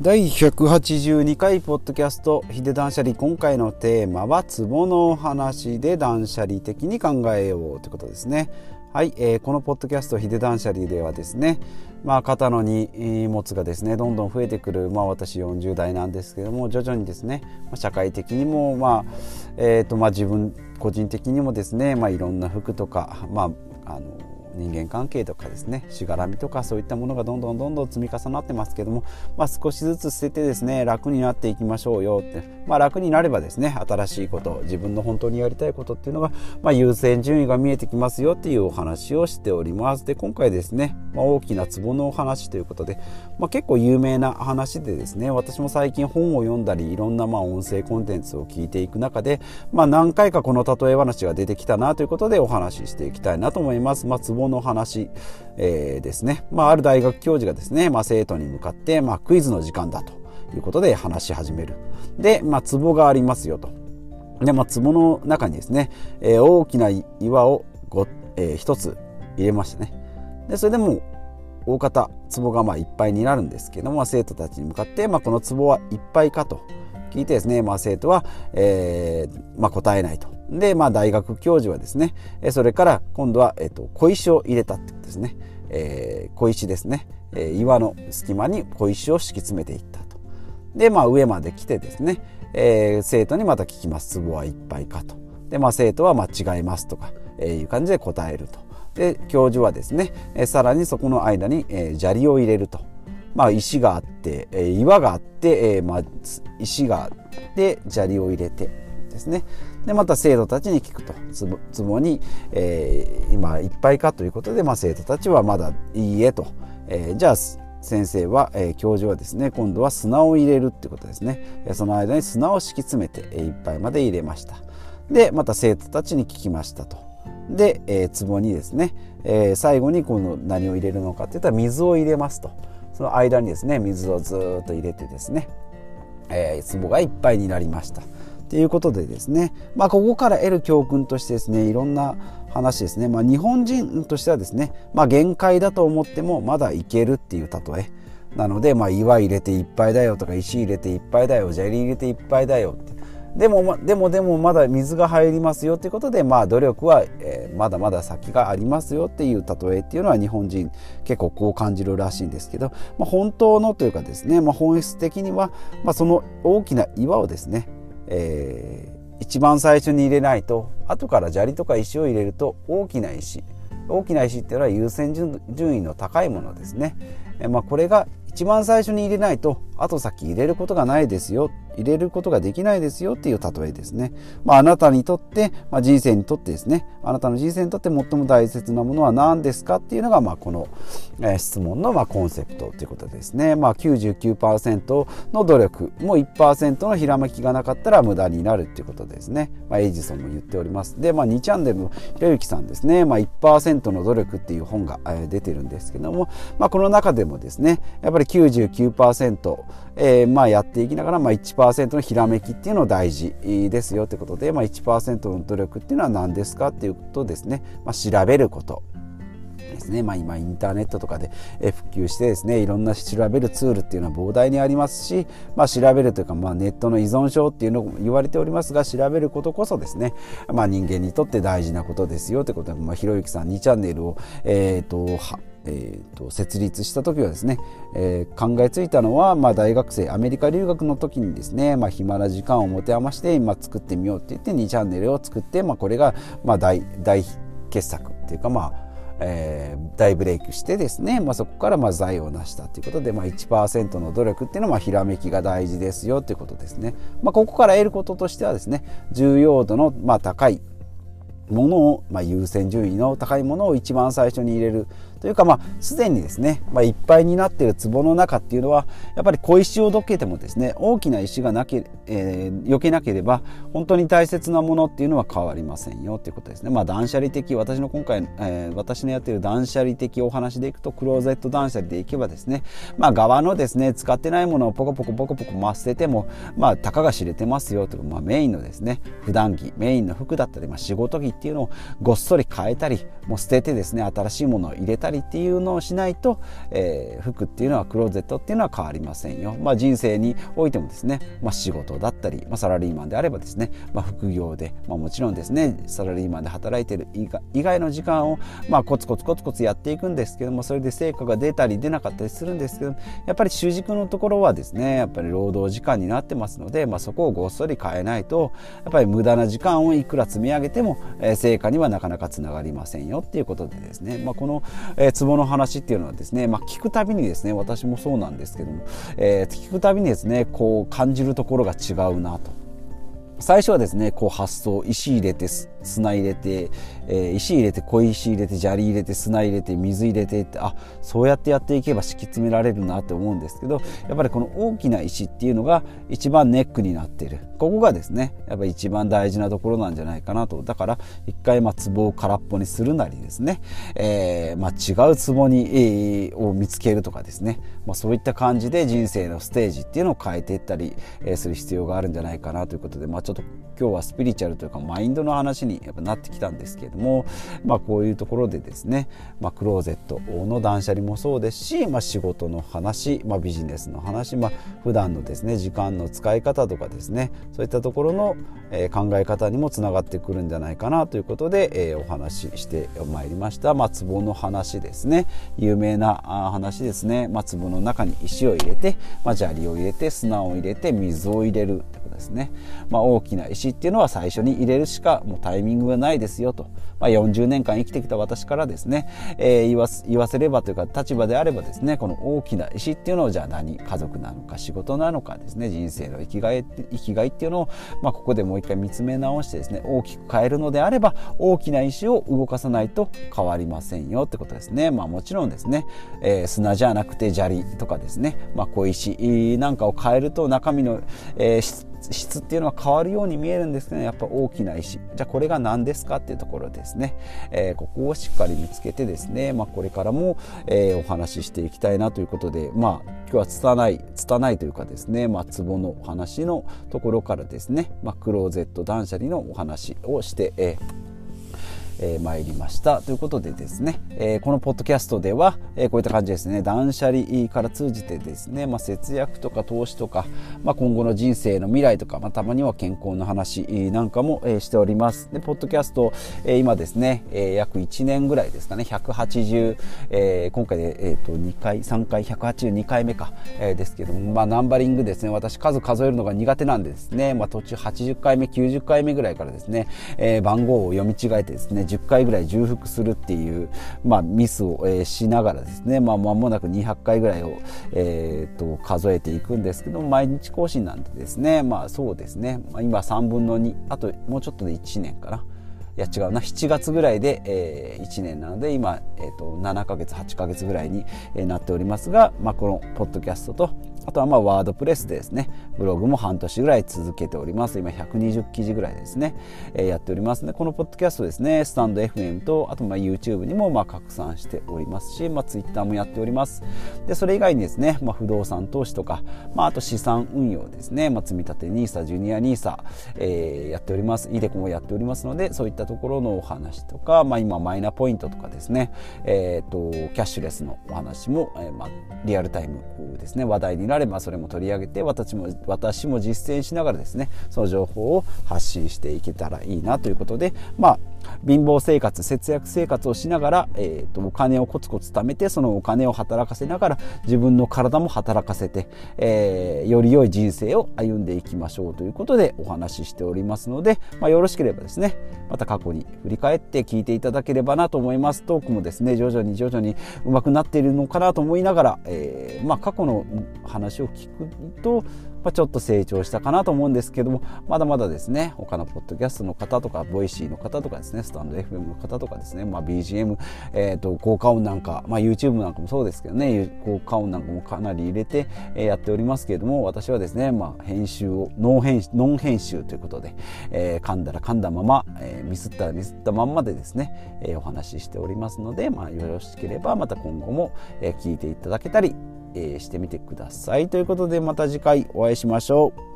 第182回ポッドキャスト「ヒデ断捨離」今回のテーマは「壺の話で断捨離的に考えよう」ということですね。はい、えー、このポッドキャスト「ヒデ断捨離」ではですね、まあ、肩の荷物がですねどんどん増えてくる、まあ、私40代なんですけども徐々にですね社会的にも、まあえーとまあ、自分個人的にもですね、まあ、いろんな服とか、まあ、あの人間関係とかですねしがらみとかそういったものがどんどんどんどん積み重なってますけども、まあ、少しずつ捨ててですね楽になっていきましょうよって、まあ、楽になればですね新しいこと自分の本当にやりたいことっていうのが、まあ、優先順位が見えてきますよっていうお話をしておりますで今回ですね、まあ、大きな壺のお話ということで、まあ、結構有名な話でですね私も最近本を読んだりいろんなまあ音声コンテンツを聞いていく中で、まあ、何回かこの例え話が出てきたなということでお話ししていきたいなと思います。まあ、壺の話、えー、ですね、まあ、ある大学教授がですね、まあ、生徒に向かって、まあ、クイズの時間だということで話し始める。で、まあ、壺がありますよと。で、まあ、壺の中にですね、えー、大きな岩をご、えー、一つ入れましたね。で、それでも大方壺がまあいっぱいになるんですけども、まあ生徒たちに向かって、まあ、この壺はいっぱいかと聞いてですね、まあ、生徒は、えーまあ、答えないと。で、まあ、大学教授はですね、それから今度は、えーと、小石を入れたってことですね。えー、小石ですね、えー、岩の隙間に小石を敷き詰めていったと。で、まあ、上まで来てですね、えー、生徒にまた聞きます。壺はいっぱいかと。で、まあ、生徒は間違いますとか、えー、いう感じで答えると。で、教授はですね、えー、さらにそこの間に、えー、砂利を入れると。まあ、石があって、えー、岩があって、えーまあ、石があって砂利を入れてですねでまた生徒たちに聞くと。つぼに、えー、今いっぱいかということで、まあ、生徒たちはまだいいえと、えー、じゃあ先生は、えー、教授はですね今度は砂を入れるってことですね。その間に砂を敷き詰めて、えー、いっぱいまで入れました。でまた生徒たちに聞きましたと。で、えー、壺にですね、えー、最後にこの何を入れるのかっていったら水を入れますと。その間にですね水をずっと入れてですね、えー、壺がいっぱいになりました。ということでですね、まあ、ここから得る教訓としてですねいろんな話ですね、まあ、日本人としてはですね、まあ、限界だと思ってもまだいけるっていう例え。なので、まあ、岩入れていっぱいだよとか石入れていっぱいだよ砂利入れていっぱいだよって。でもでもでもまだ水が入りますよということで、まあ、努力は、えー、まだまだ先がありますよっていう例えっていうのは日本人結構こう感じるらしいんですけど、まあ、本当のというかですね、まあ、本質的には、まあ、その大きな岩をですね、えー、一番最初に入れないと後から砂利とか石を入れると大きな石大きな石っていうのは優先順位の高いものですね。えまあ、これが一番最初に入れないと後先入れることがないですよ入れることができないですよっていう例えですね。まあ、あなたにとって、まあ、人生にとってですねあなたの人生にとって最も大切なものは何ですかっていうのが、まあ、この、えー、質問の、まあ、コンセプトということですね。まあ、99%の努力も1%のひらめきがなかったら無駄になるっていうことですね。まあ、エイジソンも言っております。で、まあ、2チャンネルのひろゆきさんですね、まあ、1%の努力っていう本が、えー、出てるんですけども、まあ、この中でもですねやっぱり99%、えー、まあやっていきながら、まあ、1% 1%のひらめきっていうのを大事ですよということで、まあ、1%の努力っていうのは何ですかっていうとですね、まあ、調べることですね、まあ、今インターネットとかで普及してですねいろんな調べるツールっていうのは膨大にありますし、まあ、調べるというか、まあ、ネットの依存症っていうのも言われておりますが調べることこそですね、まあ、人間にとって大事なことですよということで、まあ、ひろゆきさん2チャンネルを、えーとえーと、設立した時はですね、えー、考えついたのは、まあ、大学生アメリカ留学の時にですね、まあ、暇な時間を持て余して今作ってみようって言って2チャンネルを作って、まあ、これが、まあ大、大傑作っていうかまあえー、大ブレイクしてですね、まあ、そこからまあ財を成したということで、まあ、1%の努力っていうのはまあひらめきが大事ですよということですね。まあ、ここから得ることとしてはですね重要度のまあ高いものを、まあ、優先順位の高いものを一番最初に入れるというかまあすでにですね、まあ、いっぱいになっている壺の中っていうのはやっぱり小石をどけてもですね大きな石がなけ、えー、避けなければ本当に大切なものっていうのは変わりませんよということですね。まあ、断捨離的私の今回、えー、私のやってる断捨離的お話でいくとクローゼット断捨離でいけばですね、まあ、側のですね使ってないものをポコポコポコポコ回捨ててもまあたかが知れてますよという、まあ、メインのですね普段着メインの服だったり、まあ、仕事着っていうのをごっそり変えたりもう捨ててですね新しいものを入れたりたりっていうのをしないと、えー、服っていうのはクローゼットっていうのは変わりませんよ。まあ、人生においてもですね、まあ、仕事だったり、まあ、サラリーマンであればですね、まあ、副業で、まあ、もちろんですねサラリーマンで働いてる以外の時間を、まあ、コツコツコツコツやっていくんですけどもそれで成果が出たり出なかったりするんですけどやっぱり主軸のところはですねやっぱり労働時間になってますので、まあ、そこをごっそり変えないとやっぱり無駄な時間をいくら積み上げても、えー、成果にはなかなかつながりませんよっていうことでですね、まあ、この、えー、ツボの話っていうのはですね、まあ、聞くたびにですね私もそうなんですけども、えー、聞くたびにですねこう感じるところが違うなと。最初はですねこう発想石入れて砂入れて、えー、石入れて小石入れて砂利入れて砂入れて水入れてってあそうやってやっていけば敷き詰められるなって思うんですけどやっぱりこの大きな石っていうのが一番ネックになっている。ここがですねやっぱり一番大事なところなんじゃないかなと。だから一回まあ壺を空っぽにするなりですね、えー、まあ違う壺に、えー、を見つけるとかですね、まあ、そういった感じで人生のステージっていうのを変えていったり、する必要があるんじゃないかなということで、まあ、ちょっと今日はスピリチュアルというかマインドの話にやっぱなってきたんですけれども、まあ、こういうところでですね、まあ、クローゼットの断捨離もそうですし、まあ、仕事の話、まあ、ビジネスの話、まあ、普段のですね時間の使い方とかですねそういったところの、え、考え方にもつながってくるんじゃないかなということで、えー、お話ししてまいりました、まあ、壺の話ですね。有名な話ですね、まあ、壺の中に石を入れて、まあ、砂利を入れて砂を入れて水を入れるですね、まあ、大きな石っていうのは最初に入れるしかもうイミングがないですよと、まあ、40年間生きてきた私からですね、えー、言わ言わせればというか立場であればですねこの大きな石っていうのをじゃあ何？家族なのか仕事なのかですね。人生の生きがい生きがいっていうのを、まあ、ここでもう一回見つめ直してですね大きく変えるのであれば大きな石を動かさないと変わりませんよってことですね。まあ、もちろんですね、えー、砂じゃなくて砂利とかですね、まあ、小石なんかを変えると中身の、えー、質っていうのは変わるように見えるんですけど、やっぱ大きな石。じゃあこれが何ですかっていうところですね、えー、ここをしっかり見つけてですね、まあ、これからも、えー、お話ししていきたいなということで。まあ今日は拙い拙いというかですね、まあ、壺のお話のところからですね、まあ、クローゼット断捨離のお話をして、えーえー、参りました。ということでですね、えー、このポッドキャストでは、えー、こういった感じですね断捨離から通じてですね、まあ、節約とか投資とか、まあ、今後の人生の未来とか、まあ、たまには健康の話なんかも、えー、しております。でポッドキャスト、えー、今ですね、えー、約1年ぐらいですかね180、えー、今回で、えー、と2回3回182回目か、えー、ですけども、まあ、ナンバリングですね私数数えるのが苦手なんですね、まあ、途中80回目90回目ぐらいからですね、えー、番号を読み違えてですね10回ぐらい重複するっていう、まあ、ミスを、えー、しながらですね、まあ、間もなく200回ぐらいを、えー、と数えていくんですけど毎日更新なんでですねまあそうですね、まあ、今3分の2あともうちょっとで1年かな。いや違うな7月ぐらいで、えー、1年なので今、えーと、7ヶ月8ヶ月ぐらいに、えー、なっておりますが、まあ、このポッドキャストとあとはまあワードプレスですね。ブログも半年ぐらい続けております。今120記事ぐらいですね、えー、やっておりますね。このポッドキャストですね。スタンド FM とあとまあ YouTube にもまあ拡散しておりますし、まあ、Twitter もやっております。でそれ以外にですね、まあ、不動産投資とか、まあ、あと資産運用ですね、まあ、積立 NISA ジュニア NISA、えー、やっております。iDeCo もやっておりますのでそういったところのお話とか、まあ、今マイナポイントとかですね、えーと、とキャッシュレスのお話も、えーまあ、リアルタイムですね。話題になればそれも取り上げて私も私も実践しながらですねその情報を発信していけたらいいなということでまあ貧乏生活節約生活をしながら、えーと、お金をコツコツ貯めてそのお金を働かせながら自分の体も働かせて、えー、より良い人生を歩んでいきましょうということでお話ししておりますので、まあ、よろしければですねまた過去に振り返って聞いていただければなと思います。トークもですね徐々に徐々に上手くなっているのかなと思いながら、えー、まあ、過去の話を聞くとまあ、ちょっと成長したかなと思うんですけどもまだまだですね他のポッドキャストの方とかボイシーの方とかですねスタンド FM の方とかですね、まあ、BGM、えーと、効果音なんか、まあ、YouTube なんかもそうですけどね効果音なんかもかなり入れて、えー、やっておりますけれども私はですね、まあ、編集をノン編ノン編集ということで、えー、噛んだら噛んだまま、えー、ミスったらミスったまんまでですね、えー、お話ししておりますので、まあ、よろしければまた今後も、えー、聞いていただけたりえー、してみてください。ということでまた次回お会いしましょう。